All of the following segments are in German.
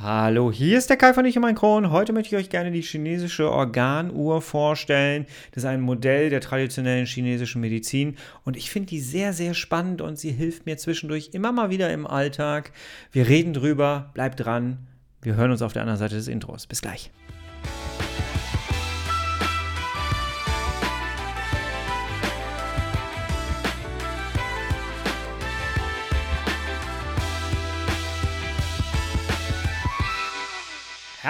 Hallo, hier ist der Kai von Ich und mein Kron. Heute möchte ich euch gerne die chinesische Organuhr vorstellen. Das ist ein Modell der traditionellen chinesischen Medizin und ich finde die sehr, sehr spannend und sie hilft mir zwischendurch immer mal wieder im Alltag. Wir reden drüber, bleibt dran. Wir hören uns auf der anderen Seite des Intros. Bis gleich.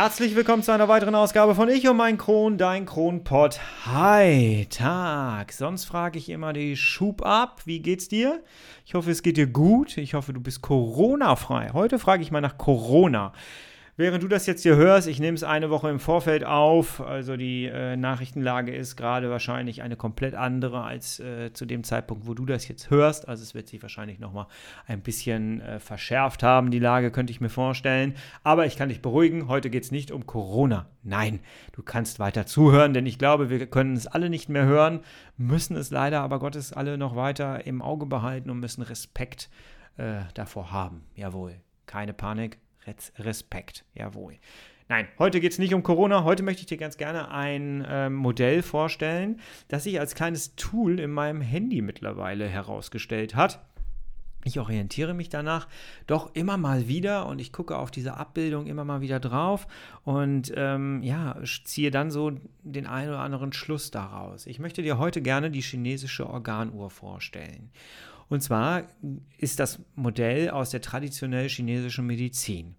Herzlich willkommen zu einer weiteren Ausgabe von Ich und mein Kron, dein Kronpott. Hi, Tag. Sonst frage ich immer die Schub ab. Wie geht's dir? Ich hoffe, es geht dir gut. Ich hoffe, du bist Corona-frei. Heute frage ich mal nach Corona. Während du das jetzt hier hörst, ich nehme es eine Woche im Vorfeld auf, also die äh, Nachrichtenlage ist gerade wahrscheinlich eine komplett andere als äh, zu dem Zeitpunkt, wo du das jetzt hörst. Also es wird sich wahrscheinlich nochmal ein bisschen äh, verschärft haben, die Lage könnte ich mir vorstellen. Aber ich kann dich beruhigen, heute geht es nicht um Corona. Nein, du kannst weiter zuhören, denn ich glaube, wir können es alle nicht mehr hören, müssen es leider aber Gottes alle noch weiter im Auge behalten und müssen Respekt äh, davor haben. Jawohl, keine Panik, Respekt, jawohl. Nein, heute geht es nicht um Corona. Heute möchte ich dir ganz gerne ein ähm, Modell vorstellen, das sich als kleines Tool in meinem Handy mittlerweile herausgestellt hat. Ich orientiere mich danach doch immer mal wieder und ich gucke auf diese Abbildung immer mal wieder drauf und ähm, ja, ziehe dann so den einen oder anderen Schluss daraus. Ich möchte dir heute gerne die chinesische Organuhr vorstellen. Und zwar ist das Modell aus der traditionell chinesischen Medizin.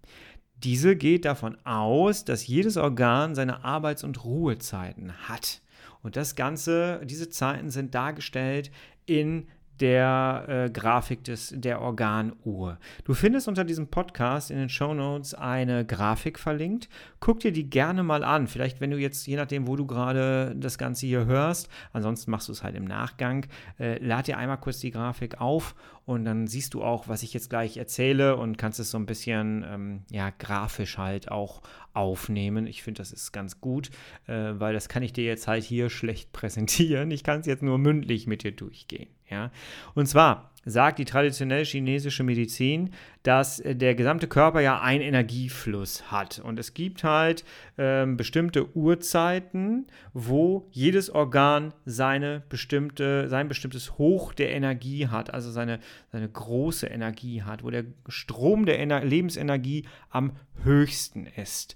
Diese geht davon aus, dass jedes Organ seine Arbeits- und Ruhezeiten hat. Und das Ganze, diese Zeiten sind dargestellt in der äh, Grafik des, der Organuhr. Du findest unter diesem Podcast in den Show Notes eine Grafik verlinkt. Guck dir die gerne mal an. Vielleicht, wenn du jetzt, je nachdem, wo du gerade das Ganze hier hörst, ansonsten machst du es halt im Nachgang, äh, lad dir einmal kurz die Grafik auf und dann siehst du auch, was ich jetzt gleich erzähle und kannst es so ein bisschen ähm, ja, grafisch halt auch aufnehmen. Ich finde, das ist ganz gut, äh, weil das kann ich dir jetzt halt hier schlecht präsentieren. Ich kann es jetzt nur mündlich mit dir durchgehen. Ja? Und zwar sagt die traditionell chinesische Medizin, dass der gesamte Körper ja einen Energiefluss hat. Und es gibt halt ähm, bestimmte Uhrzeiten, wo jedes Organ seine bestimmte, sein bestimmtes Hoch der Energie hat, also seine, seine große Energie hat, wo der Strom der Ener Lebensenergie am höchsten ist.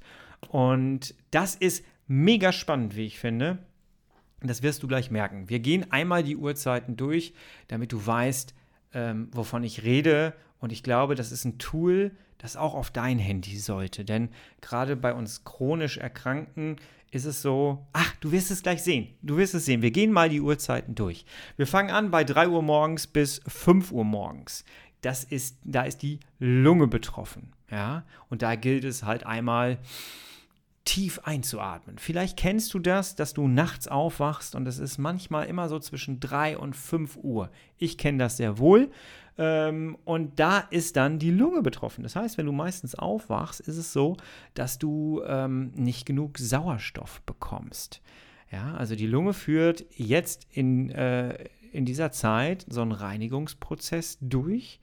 Und das ist mega spannend, wie ich finde. Das wirst du gleich merken. Wir gehen einmal die Uhrzeiten durch, damit du weißt, ähm, wovon ich rede. Und ich glaube, das ist ein Tool, das auch auf dein Handy sollte. Denn gerade bei uns chronisch Erkrankten ist es so, ach, du wirst es gleich sehen. Du wirst es sehen. Wir gehen mal die Uhrzeiten durch. Wir fangen an bei 3 Uhr morgens bis 5 Uhr morgens. Das ist, da ist die Lunge betroffen. Ja, und da gilt es halt einmal tief einzuatmen. Vielleicht kennst du das, dass du nachts aufwachst und es ist manchmal immer so zwischen 3 und 5 Uhr. Ich kenne das sehr wohl. Ähm, und da ist dann die Lunge betroffen. Das heißt, wenn du meistens aufwachst, ist es so, dass du ähm, nicht genug Sauerstoff bekommst. Ja, also die Lunge führt jetzt in, äh, in dieser Zeit so einen Reinigungsprozess durch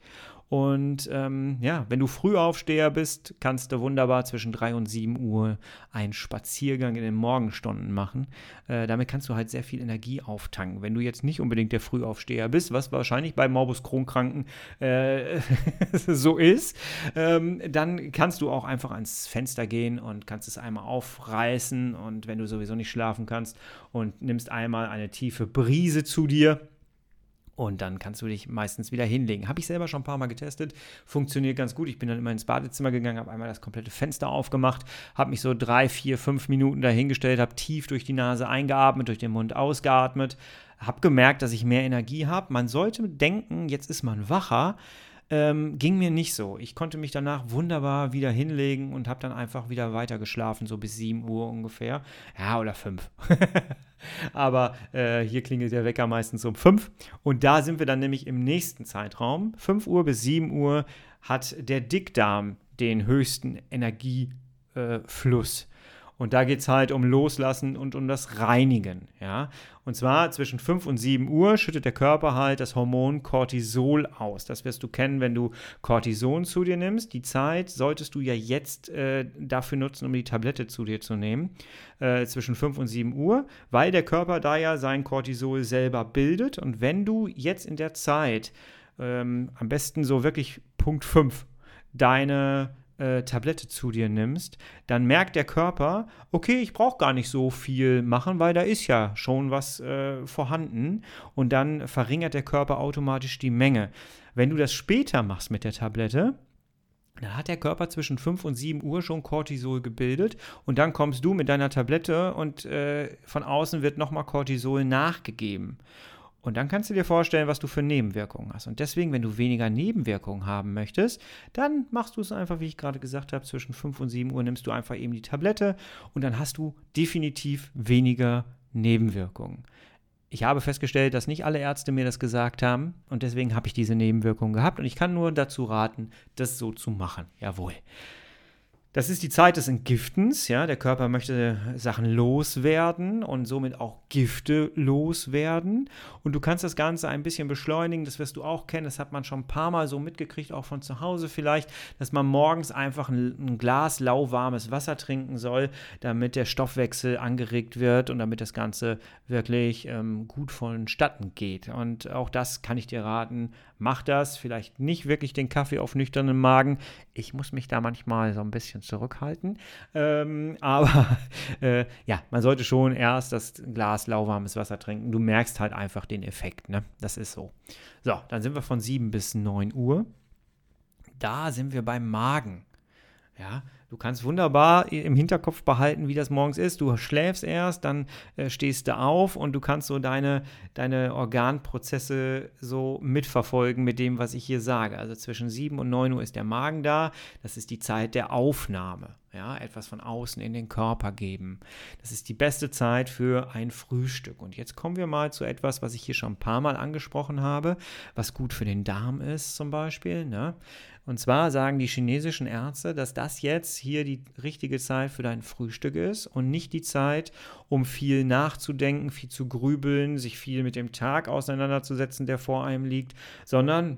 und ähm, ja, wenn du Frühaufsteher bist, kannst du wunderbar zwischen 3 und 7 Uhr einen Spaziergang in den Morgenstunden machen. Äh, damit kannst du halt sehr viel Energie auftanken. Wenn du jetzt nicht unbedingt der Frühaufsteher bist, was wahrscheinlich bei Morbus Crohn-Kranken äh, so ist, ähm, dann kannst du auch einfach ans Fenster gehen und kannst es einmal aufreißen. Und wenn du sowieso nicht schlafen kannst und nimmst einmal eine tiefe Brise zu dir und dann kannst du dich meistens wieder hinlegen. Habe ich selber schon ein paar Mal getestet. Funktioniert ganz gut. Ich bin dann immer ins Badezimmer gegangen, habe einmal das komplette Fenster aufgemacht, habe mich so drei, vier, fünf Minuten dahingestellt, habe tief durch die Nase eingeatmet, durch den Mund ausgeatmet, habe gemerkt, dass ich mehr Energie habe. Man sollte denken, jetzt ist man wacher. Ähm, ging mir nicht so. Ich konnte mich danach wunderbar wieder hinlegen und habe dann einfach wieder weiter geschlafen, so bis 7 Uhr ungefähr. Ja, oder 5. Aber äh, hier klingelt der Wecker meistens um 5. Und da sind wir dann nämlich im nächsten Zeitraum. 5 Uhr bis 7 Uhr hat der Dickdarm den höchsten Energiefluss. Und da geht es halt um Loslassen und um das Reinigen. Ja? Und zwar zwischen 5 und 7 Uhr schüttet der Körper halt das Hormon Cortisol aus. Das wirst du kennen, wenn du Cortison zu dir nimmst. Die Zeit solltest du ja jetzt äh, dafür nutzen, um die Tablette zu dir zu nehmen. Äh, zwischen 5 und 7 Uhr, weil der Körper da ja sein Cortisol selber bildet. Und wenn du jetzt in der Zeit ähm, am besten so wirklich Punkt 5 deine äh, Tablette zu dir nimmst, dann merkt der Körper, okay, ich brauche gar nicht so viel machen, weil da ist ja schon was äh, vorhanden und dann verringert der Körper automatisch die Menge. Wenn du das später machst mit der Tablette, dann hat der Körper zwischen 5 und 7 Uhr schon Cortisol gebildet und dann kommst du mit deiner Tablette und äh, von außen wird nochmal Cortisol nachgegeben. Und dann kannst du dir vorstellen, was du für Nebenwirkungen hast. Und deswegen, wenn du weniger Nebenwirkungen haben möchtest, dann machst du es einfach, wie ich gerade gesagt habe, zwischen 5 und 7 Uhr nimmst du einfach eben die Tablette und dann hast du definitiv weniger Nebenwirkungen. Ich habe festgestellt, dass nicht alle Ärzte mir das gesagt haben und deswegen habe ich diese Nebenwirkungen gehabt und ich kann nur dazu raten, das so zu machen. Jawohl. Das ist die Zeit des Entgiftens, ja. Der Körper möchte Sachen loswerden und somit auch Gifte loswerden. Und du kannst das Ganze ein bisschen beschleunigen, das wirst du auch kennen. Das hat man schon ein paar Mal so mitgekriegt, auch von zu Hause vielleicht, dass man morgens einfach ein, ein Glas lauwarmes Wasser trinken soll, damit der Stoffwechsel angeregt wird und damit das Ganze wirklich ähm, gut vonstatten geht. Und auch das kann ich dir raten, mach das. Vielleicht nicht wirklich den Kaffee auf nüchternen Magen. Ich muss mich da manchmal so ein bisschen zurückhalten. Ähm, aber äh, ja, man sollte schon erst das Glas lauwarmes Wasser trinken. Du merkst halt einfach den Effekt. Ne? Das ist so. So, dann sind wir von 7 bis 9 Uhr. Da sind wir beim Magen. Ja, Du kannst wunderbar im Hinterkopf behalten, wie das morgens ist. Du schläfst erst, dann äh, stehst du auf und du kannst so deine, deine Organprozesse so mitverfolgen mit dem, was ich hier sage. Also zwischen 7 und 9 Uhr ist der Magen da. Das ist die Zeit der Aufnahme. Ja, etwas von außen in den Körper geben. Das ist die beste Zeit für ein Frühstück. Und jetzt kommen wir mal zu etwas, was ich hier schon ein paar Mal angesprochen habe, was gut für den Darm ist zum Beispiel. Ne? Und zwar sagen die chinesischen Ärzte, dass das jetzt hier die richtige Zeit für dein Frühstück ist und nicht die Zeit, um viel nachzudenken, viel zu grübeln, sich viel mit dem Tag auseinanderzusetzen, der vor einem liegt, sondern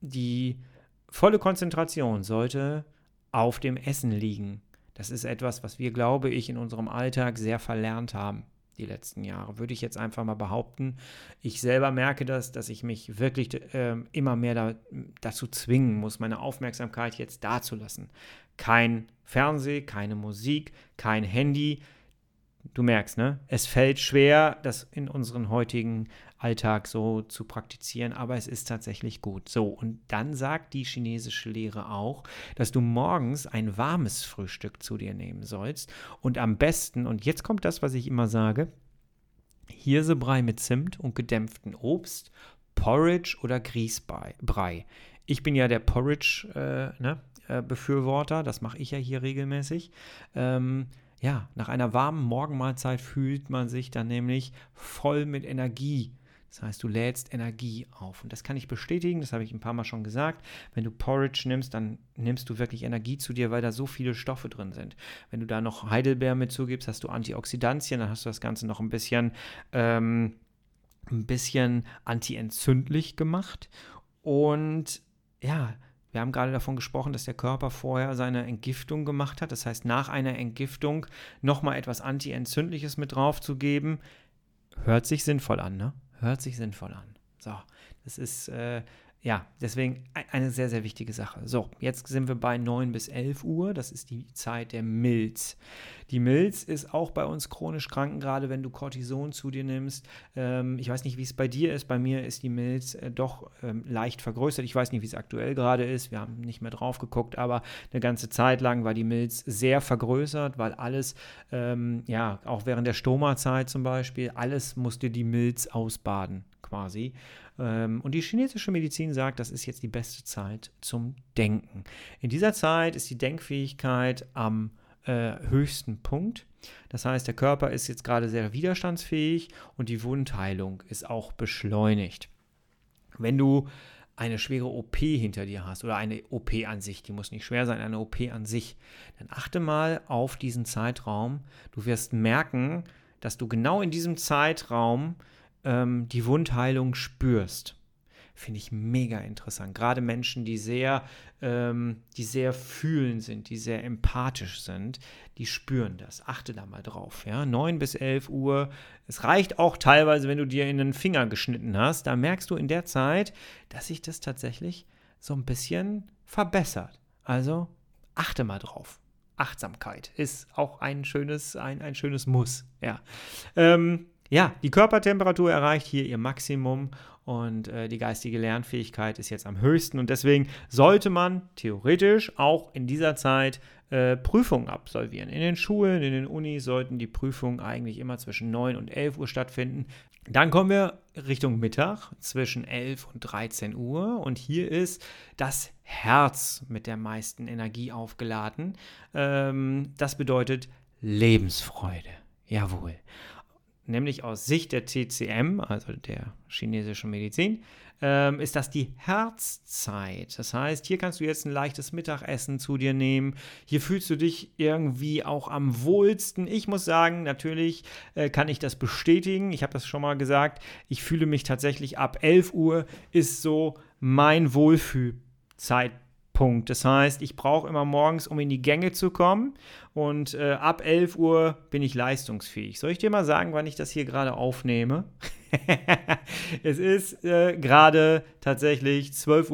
die volle Konzentration sollte auf dem Essen liegen. Das ist etwas, was wir, glaube ich, in unserem Alltag sehr verlernt haben die letzten Jahre, würde ich jetzt einfach mal behaupten. Ich selber merke das, dass ich mich wirklich äh, immer mehr da, dazu zwingen muss, meine Aufmerksamkeit jetzt dazulassen. Kein Fernseh, keine Musik, kein Handy. Du merkst, ne? Es fällt schwer, das in unseren heutigen Alltag so zu praktizieren, aber es ist tatsächlich gut. So, und dann sagt die chinesische Lehre auch, dass du morgens ein warmes Frühstück zu dir nehmen sollst und am besten, und jetzt kommt das, was ich immer sage, Hirsebrei mit Zimt und gedämpften Obst, Porridge oder Grießbrei. Ich bin ja der Porridge-Befürworter, äh, ne, äh, das mache ich ja hier regelmäßig. Ähm, ja, nach einer warmen Morgenmahlzeit fühlt man sich dann nämlich voll mit Energie das heißt, du lädst Energie auf. Und das kann ich bestätigen, das habe ich ein paar Mal schon gesagt. Wenn du Porridge nimmst, dann nimmst du wirklich Energie zu dir, weil da so viele Stoffe drin sind. Wenn du da noch Heidelbeer mit zugibst, hast du Antioxidantien, dann hast du das Ganze noch ein bisschen, ähm, ein bisschen antientzündlich gemacht. Und ja, wir haben gerade davon gesprochen, dass der Körper vorher seine Entgiftung gemacht hat. Das heißt, nach einer Entgiftung nochmal etwas Antientzündliches mit drauf zu geben, hört sich sinnvoll an, ne? Hört sich sinnvoll an. So, das ist, äh, ja, deswegen eine sehr, sehr wichtige Sache. So, jetzt sind wir bei 9 bis 11 Uhr. Das ist die Zeit der Milz. Die Milz ist auch bei uns chronisch kranken, gerade wenn du Cortison zu dir nimmst. Ähm, ich weiß nicht, wie es bei dir ist. Bei mir ist die Milz äh, doch ähm, leicht vergrößert. Ich weiß nicht, wie es aktuell gerade ist. Wir haben nicht mehr drauf geguckt, aber eine ganze Zeit lang war die Milz sehr vergrößert, weil alles, ähm, ja, auch während der Stoma-Zeit zum Beispiel, alles musste die Milz ausbaden quasi. Ähm, und die chinesische Medizin sagt, das ist jetzt die beste Zeit zum Denken. In dieser Zeit ist die Denkfähigkeit am äh, höchsten Punkt. Das heißt, der Körper ist jetzt gerade sehr widerstandsfähig und die Wundheilung ist auch beschleunigt. Wenn du eine schwere OP hinter dir hast oder eine OP an sich, die muss nicht schwer sein, eine OP an sich, dann achte mal auf diesen Zeitraum. Du wirst merken, dass du genau in diesem Zeitraum ähm, die Wundheilung spürst. Finde ich mega interessant. Gerade Menschen, die sehr, ähm, die sehr fühlend sind, die sehr empathisch sind, die spüren das. Achte da mal drauf. Ja? 9 bis 11 Uhr. Es reicht auch teilweise, wenn du dir in den Finger geschnitten hast. Da merkst du in der Zeit, dass sich das tatsächlich so ein bisschen verbessert. Also achte mal drauf. Achtsamkeit ist auch ein schönes, ein, ein schönes Muss. Ja. Ähm, ja, die Körpertemperatur erreicht hier ihr Maximum und äh, die geistige Lernfähigkeit ist jetzt am höchsten und deswegen sollte man theoretisch auch in dieser Zeit äh, Prüfungen absolvieren. In den Schulen, in den Unis sollten die Prüfungen eigentlich immer zwischen 9 und 11 Uhr stattfinden. Dann kommen wir Richtung Mittag zwischen 11 und 13 Uhr und hier ist das Herz mit der meisten Energie aufgeladen. Ähm, das bedeutet Lebensfreude. Jawohl nämlich aus Sicht der TCM, also der chinesischen Medizin, ähm, ist das die Herzzeit. Das heißt, hier kannst du jetzt ein leichtes Mittagessen zu dir nehmen. Hier fühlst du dich irgendwie auch am wohlsten. Ich muss sagen, natürlich äh, kann ich das bestätigen. Ich habe das schon mal gesagt. Ich fühle mich tatsächlich ab 11 Uhr ist so mein Wohlfühlzeitpunkt. Punkt. Das heißt, ich brauche immer morgens, um in die Gänge zu kommen. Und äh, ab 11 Uhr bin ich leistungsfähig. Soll ich dir mal sagen, wann ich das hier gerade aufnehme? es ist äh, gerade tatsächlich 12.24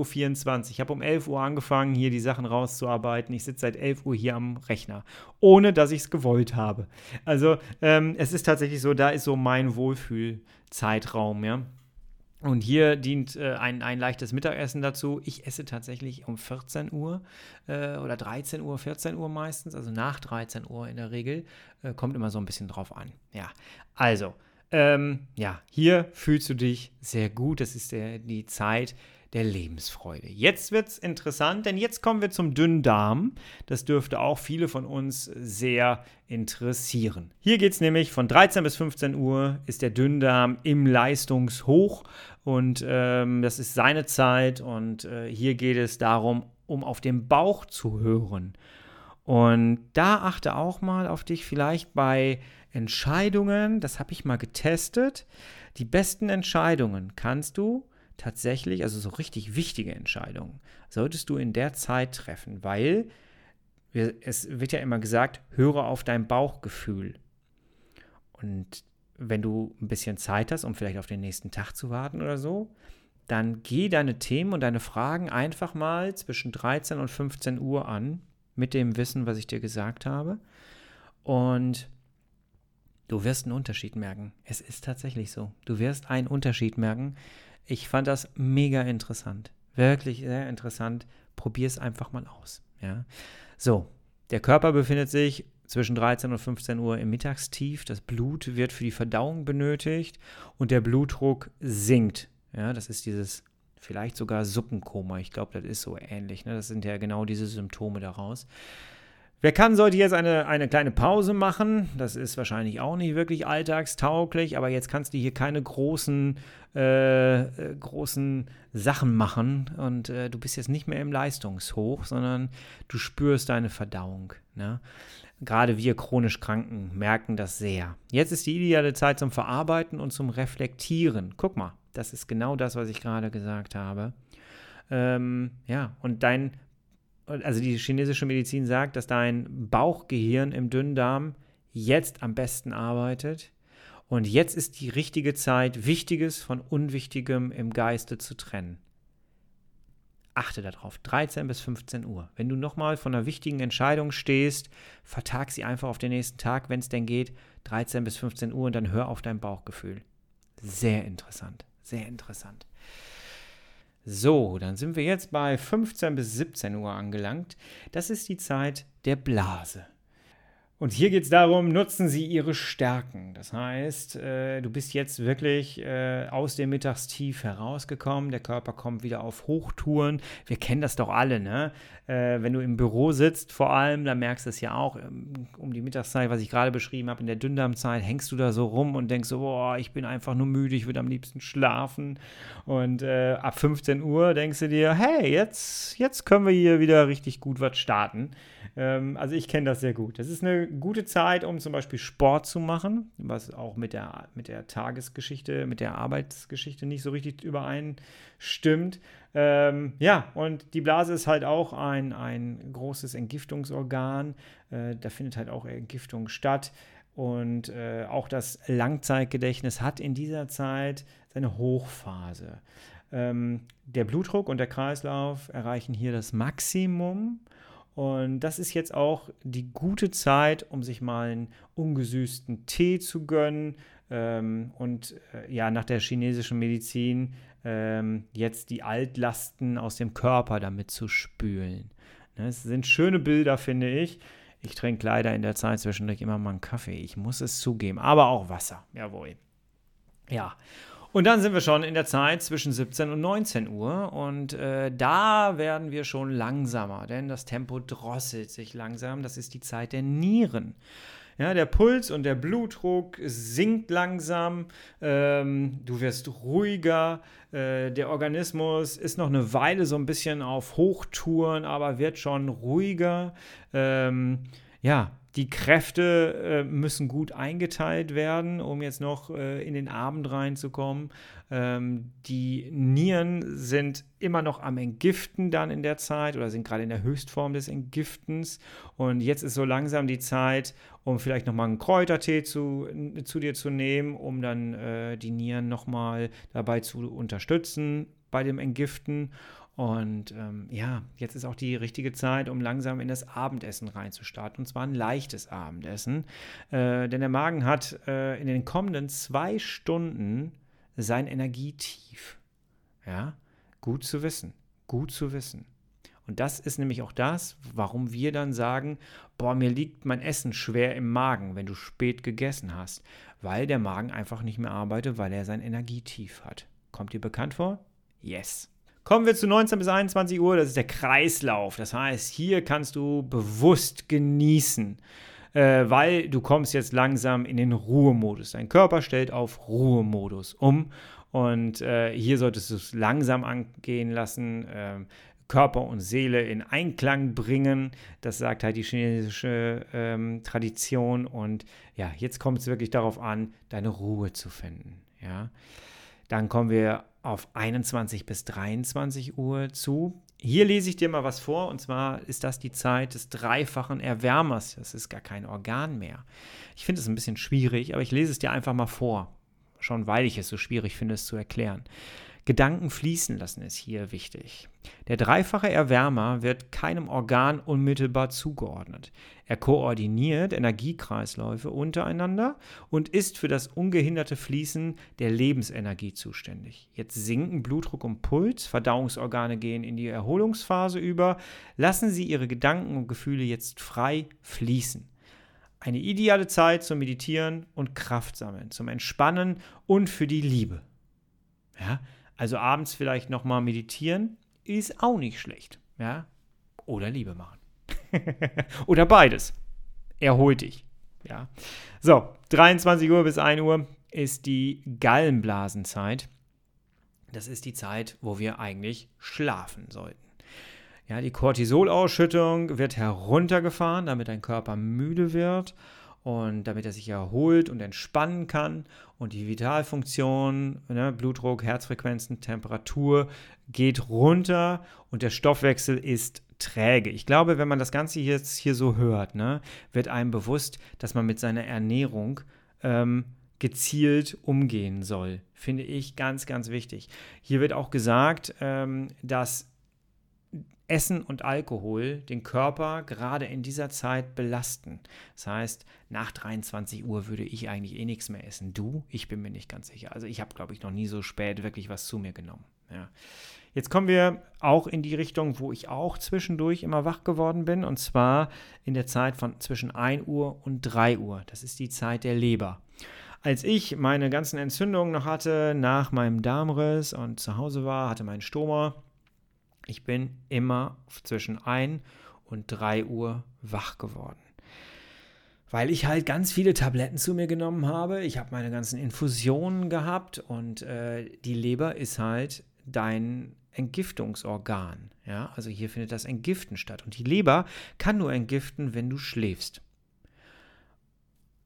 Uhr. Ich habe um 11 Uhr angefangen, hier die Sachen rauszuarbeiten. Ich sitze seit 11 Uhr hier am Rechner, ohne dass ich es gewollt habe. Also ähm, es ist tatsächlich so, da ist so mein Wohlfühlzeitraum, ja. Und hier dient äh, ein, ein leichtes Mittagessen dazu. Ich esse tatsächlich um 14 Uhr äh, oder 13 Uhr, 14 Uhr meistens, also nach 13 Uhr in der Regel. Äh, kommt immer so ein bisschen drauf an. Ja, also, ähm, ja, hier fühlst du dich sehr gut. Das ist der, die Zeit, der Lebensfreude. Jetzt wird es interessant, denn jetzt kommen wir zum dünnen Darm. Das dürfte auch viele von uns sehr interessieren. Hier geht es nämlich von 13 bis 15 Uhr ist der Dünndarm im Leistungshoch und ähm, das ist seine Zeit und äh, hier geht es darum, um auf den Bauch zu hören. Und da achte auch mal auf dich vielleicht bei Entscheidungen, das habe ich mal getestet. Die besten Entscheidungen kannst du tatsächlich, also so richtig wichtige Entscheidungen, solltest du in der Zeit treffen, weil es wird ja immer gesagt, höre auf dein Bauchgefühl. Und wenn du ein bisschen Zeit hast, um vielleicht auf den nächsten Tag zu warten oder so, dann geh deine Themen und deine Fragen einfach mal zwischen 13 und 15 Uhr an, mit dem Wissen, was ich dir gesagt habe. Und du wirst einen Unterschied merken. Es ist tatsächlich so. Du wirst einen Unterschied merken, ich fand das mega interessant. Wirklich sehr interessant. Probier es einfach mal aus. Ja. So, der Körper befindet sich zwischen 13 und 15 Uhr im Mittagstief. Das Blut wird für die Verdauung benötigt und der Blutdruck sinkt. Ja, das ist dieses vielleicht sogar Suppenkoma. Ich glaube, das ist so ähnlich. Ne? Das sind ja genau diese Symptome daraus. Wer kann, sollte jetzt eine, eine kleine Pause machen. Das ist wahrscheinlich auch nicht wirklich alltagstauglich, aber jetzt kannst du hier keine großen, äh, äh, großen Sachen machen und äh, du bist jetzt nicht mehr im Leistungshoch, sondern du spürst deine Verdauung. Ne? Gerade wir chronisch Kranken merken das sehr. Jetzt ist die ideale Zeit zum Verarbeiten und zum Reflektieren. Guck mal, das ist genau das, was ich gerade gesagt habe. Ähm, ja, und dein also die chinesische Medizin sagt, dass dein Bauchgehirn im Dünndarm jetzt am besten arbeitet. Und jetzt ist die richtige Zeit, Wichtiges von Unwichtigem im Geiste zu trennen. Achte darauf, 13 bis 15 Uhr. Wenn du nochmal von einer wichtigen Entscheidung stehst, vertag sie einfach auf den nächsten Tag, wenn es denn geht, 13 bis 15 Uhr und dann hör auf dein Bauchgefühl. Sehr interessant, sehr interessant. So, dann sind wir jetzt bei 15 bis 17 Uhr angelangt. Das ist die Zeit der Blase. Und hier geht es darum, nutzen Sie Ihre Stärken. Das heißt, äh, du bist jetzt wirklich äh, aus dem Mittagstief herausgekommen. Der Körper kommt wieder auf Hochtouren. Wir kennen das doch alle, ne? Äh, wenn du im Büro sitzt, vor allem, dann merkst du es ja auch ähm, um die Mittagszeit, was ich gerade beschrieben habe, in der Dünndarmzeit, hängst du da so rum und denkst so, boah, ich bin einfach nur müde, ich würde am liebsten schlafen. Und äh, ab 15 Uhr denkst du dir, hey, jetzt, jetzt können wir hier wieder richtig gut was starten. Ähm, also ich kenne das sehr gut. Das ist eine gute Zeit, um zum Beispiel Sport zu machen, was auch mit der, mit der Tagesgeschichte, mit der Arbeitsgeschichte nicht so richtig übereinstimmt. Ähm, ja, und die Blase ist halt auch ein, ein großes Entgiftungsorgan. Äh, da findet halt auch Entgiftung statt. Und äh, auch das Langzeitgedächtnis hat in dieser Zeit seine Hochphase. Ähm, der Blutdruck und der Kreislauf erreichen hier das Maximum und das ist jetzt auch die gute Zeit, um sich mal einen ungesüßten Tee zu gönnen ähm, und äh, ja, nach der chinesischen Medizin ähm, jetzt die Altlasten aus dem Körper damit zu spülen. Ne, es sind schöne Bilder, finde ich. Ich trinke leider in der Zeit zwischendurch immer mal einen Kaffee. Ich muss es zugeben. Aber auch Wasser. Jawohl. Ja. Und dann sind wir schon in der Zeit zwischen 17 und 19 Uhr und äh, da werden wir schon langsamer, denn das Tempo drosselt sich langsam. Das ist die Zeit der Nieren. Ja, der Puls und der Blutdruck sinkt langsam, ähm, du wirst ruhiger, äh, der Organismus ist noch eine Weile so ein bisschen auf Hochtouren, aber wird schon ruhiger. Ähm, ja, die Kräfte äh, müssen gut eingeteilt werden, um jetzt noch äh, in den Abend reinzukommen. Ähm, die Nieren sind immer noch am Entgiften dann in der Zeit oder sind gerade in der Höchstform des Entgiftens. Und jetzt ist so langsam die Zeit, um vielleicht nochmal einen Kräutertee zu, zu dir zu nehmen, um dann äh, die Nieren nochmal dabei zu unterstützen bei dem Entgiften. Und ähm, ja, jetzt ist auch die richtige Zeit, um langsam in das Abendessen reinzustarten. Und zwar ein leichtes Abendessen. Äh, denn der Magen hat äh, in den kommenden zwei Stunden sein Energietief. Ja, gut zu wissen. Gut zu wissen. Und das ist nämlich auch das, warum wir dann sagen, boah, mir liegt mein Essen schwer im Magen, wenn du spät gegessen hast, weil der Magen einfach nicht mehr arbeitet, weil er sein Energietief hat. Kommt dir bekannt vor? Yes. Kommen wir zu 19 bis 21 Uhr, das ist der Kreislauf. Das heißt, hier kannst du bewusst genießen, äh, weil du kommst jetzt langsam in den Ruhemodus. Dein Körper stellt auf Ruhemodus um und äh, hier solltest du es langsam angehen lassen. Äh, Körper und Seele in Einklang bringen. Das sagt halt die chinesische ähm, Tradition. Und ja, jetzt kommt es wirklich darauf an, deine Ruhe zu finden. Ja. Dann kommen wir auf 21 bis 23 Uhr zu. Hier lese ich dir mal was vor, und zwar ist das die Zeit des dreifachen Erwärmers. Das ist gar kein Organ mehr. Ich finde es ein bisschen schwierig, aber ich lese es dir einfach mal vor. Schon weil ich es so schwierig finde, es zu erklären. Gedanken fließen lassen ist hier wichtig. Der dreifache Erwärmer wird keinem Organ unmittelbar zugeordnet. Er koordiniert Energiekreisläufe untereinander und ist für das ungehinderte Fließen der Lebensenergie zuständig. Jetzt sinken Blutdruck und Puls, Verdauungsorgane gehen in die Erholungsphase über. Lassen Sie Ihre Gedanken und Gefühle jetzt frei fließen. Eine ideale Zeit zum Meditieren und Kraft sammeln, zum Entspannen und für die Liebe. Ja, also abends vielleicht nochmal meditieren ist auch nicht schlecht. Ja? Oder Liebe machen. Oder beides. Erhol dich. Ja. So, 23 Uhr bis 1 Uhr ist die Gallenblasenzeit. Das ist die Zeit, wo wir eigentlich schlafen sollten. Ja, die Cortisolausschüttung wird heruntergefahren, damit dein Körper müde wird und damit er sich erholt und entspannen kann und die Vitalfunktion, ne, Blutdruck, Herzfrequenzen, Temperatur geht runter und der Stoffwechsel ist träge. Ich glaube, wenn man das Ganze jetzt hier so hört, ne, wird einem bewusst, dass man mit seiner Ernährung ähm, gezielt umgehen soll. Finde ich ganz, ganz wichtig. Hier wird auch gesagt, ähm, dass Essen und Alkohol den Körper gerade in dieser Zeit belasten. Das heißt, nach 23 Uhr würde ich eigentlich eh nichts mehr essen. Du? Ich bin mir nicht ganz sicher. Also ich habe, glaube ich, noch nie so spät wirklich was zu mir genommen. Ja. Jetzt kommen wir auch in die Richtung, wo ich auch zwischendurch immer wach geworden bin, und zwar in der Zeit von zwischen 1 Uhr und 3 Uhr. Das ist die Zeit der Leber. Als ich meine ganzen Entzündungen noch hatte nach meinem Darmriss und zu Hause war, hatte meinen Stoma, ich bin immer zwischen 1 und 3 Uhr wach geworden weil ich halt ganz viele Tabletten zu mir genommen habe. Ich habe meine ganzen Infusionen gehabt und äh, die Leber ist halt dein Entgiftungsorgan. Ja, also hier findet das Entgiften statt. Und die Leber kann nur entgiften, wenn du schläfst.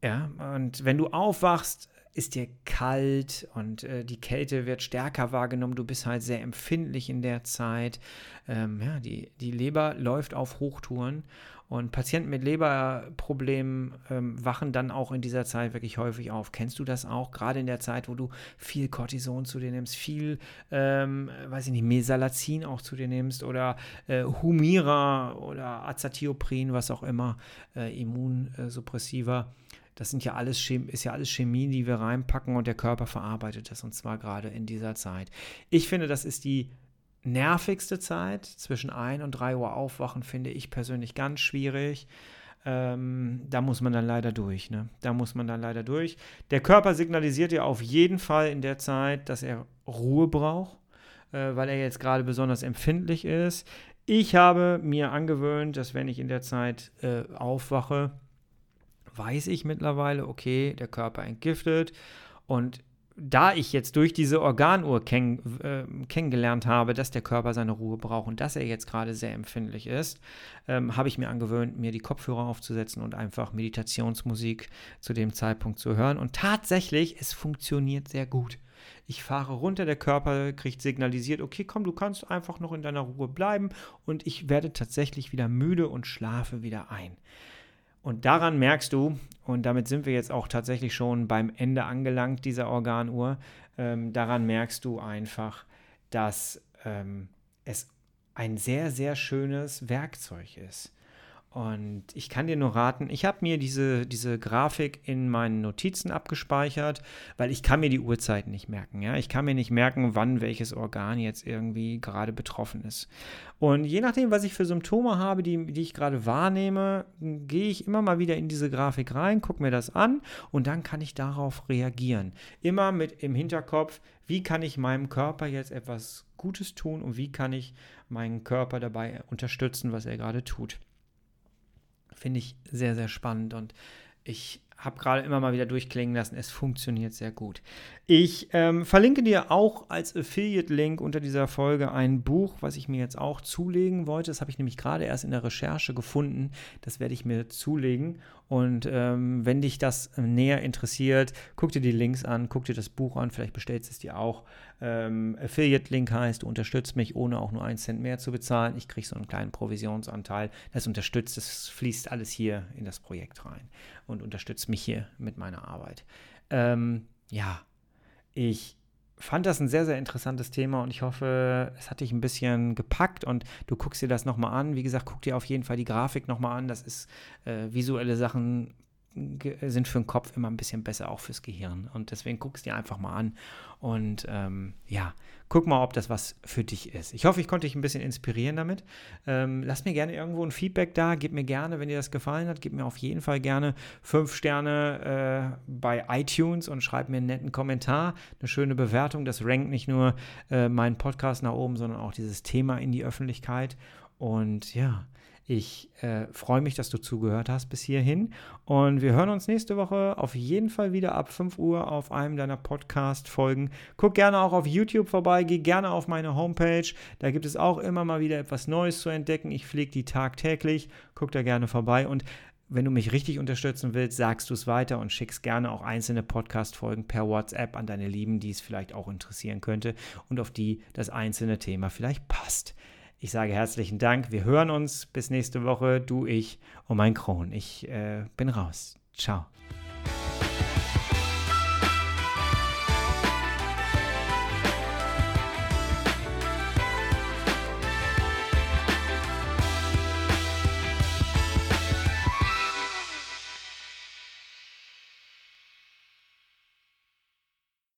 Ja, und wenn du aufwachst, ist dir kalt und äh, die Kälte wird stärker wahrgenommen. Du bist halt sehr empfindlich in der Zeit. Ähm, ja, die, die Leber läuft auf Hochtouren und Patienten mit Leberproblemen ähm, wachen dann auch in dieser Zeit wirklich häufig auf. Kennst du das auch? Gerade in der Zeit, wo du viel Cortison zu dir nimmst, viel, ähm, weiß ich nicht, Mesalazin auch zu dir nimmst oder äh, Humira oder Azathioprin, was auch immer, äh, Immunsuppressiva. Das sind ja alles ist ja alles Chemie, die wir reinpacken und der Körper verarbeitet das und zwar gerade in dieser Zeit. Ich finde, das ist die nervigste Zeit. Zwischen 1 und 3 Uhr aufwachen finde ich persönlich ganz schwierig. Ähm, da muss man dann leider durch. Ne? Da muss man dann leider durch. Der Körper signalisiert ja auf jeden Fall in der Zeit, dass er Ruhe braucht, äh, weil er jetzt gerade besonders empfindlich ist. Ich habe mir angewöhnt, dass wenn ich in der Zeit äh, aufwache, weiß ich mittlerweile, okay, der Körper entgiftet und da ich jetzt durch diese Organuhr kenn, äh, kennengelernt habe, dass der Körper seine Ruhe braucht und dass er jetzt gerade sehr empfindlich ist, ähm, habe ich mir angewöhnt, mir die Kopfhörer aufzusetzen und einfach Meditationsmusik zu dem Zeitpunkt zu hören. Und tatsächlich, es funktioniert sehr gut. Ich fahre runter, der Körper kriegt signalisiert, okay, komm, du kannst einfach noch in deiner Ruhe bleiben und ich werde tatsächlich wieder müde und schlafe wieder ein. Und daran merkst du, und damit sind wir jetzt auch tatsächlich schon beim Ende angelangt dieser Organuhr, ähm, daran merkst du einfach, dass ähm, es ein sehr, sehr schönes Werkzeug ist. Und ich kann dir nur raten, ich habe mir diese, diese Grafik in meinen Notizen abgespeichert, weil ich kann mir die Uhrzeiten nicht merken. Ja? Ich kann mir nicht merken, wann welches Organ jetzt irgendwie gerade betroffen ist. Und je nachdem, was ich für Symptome habe, die, die ich gerade wahrnehme, gehe ich immer mal wieder in diese Grafik rein, gucke mir das an und dann kann ich darauf reagieren. Immer mit im Hinterkopf, wie kann ich meinem Körper jetzt etwas Gutes tun und wie kann ich meinen Körper dabei unterstützen, was er gerade tut. Finde ich sehr, sehr spannend und ich habe gerade immer mal wieder durchklingen lassen, es funktioniert sehr gut. Ich ähm, verlinke dir auch als Affiliate-Link unter dieser Folge ein Buch, was ich mir jetzt auch zulegen wollte. Das habe ich nämlich gerade erst in der Recherche gefunden. Das werde ich mir zulegen. Und ähm, wenn dich das näher interessiert, guck dir die Links an, guck dir das Buch an, vielleicht bestellst du es dir auch. Ähm, Affiliate-Link heißt, du unterstützt mich, ohne auch nur einen Cent mehr zu bezahlen. Ich kriege so einen kleinen Provisionsanteil. Das unterstützt, das fließt alles hier in das Projekt rein und unterstützt mich hier mit meiner Arbeit. Ähm, ja, ich fand das ein sehr, sehr interessantes Thema und ich hoffe, es hat dich ein bisschen gepackt und du guckst dir das nochmal an. Wie gesagt, guck dir auf jeden Fall die Grafik nochmal an. Das ist äh, visuelle Sachen sind für den Kopf immer ein bisschen besser, auch fürs Gehirn. Und deswegen guck es dir einfach mal an und ähm, ja, guck mal, ob das was für dich ist. Ich hoffe, ich konnte dich ein bisschen inspirieren damit. Ähm, lass mir gerne irgendwo ein Feedback da. Gib mir gerne, wenn dir das gefallen hat, gib mir auf jeden Fall gerne fünf Sterne äh, bei iTunes und schreib mir einen netten Kommentar, eine schöne Bewertung. Das rankt nicht nur äh, meinen Podcast nach oben, sondern auch dieses Thema in die Öffentlichkeit. Und ja, ich äh, freue mich, dass du zugehört hast bis hierhin. Und wir hören uns nächste Woche auf jeden Fall wieder ab 5 Uhr auf einem deiner Podcast-Folgen. Guck gerne auch auf YouTube vorbei, geh gerne auf meine Homepage. Da gibt es auch immer mal wieder etwas Neues zu entdecken. Ich pflege die tagtäglich. Guck da gerne vorbei. Und wenn du mich richtig unterstützen willst, sagst du es weiter und schickst gerne auch einzelne Podcast-Folgen per WhatsApp an deine Lieben, die es vielleicht auch interessieren könnte und auf die das einzelne Thema vielleicht passt. Ich sage herzlichen Dank. Wir hören uns bis nächste Woche. Du, ich und mein Kron. Ich äh, bin raus. Ciao.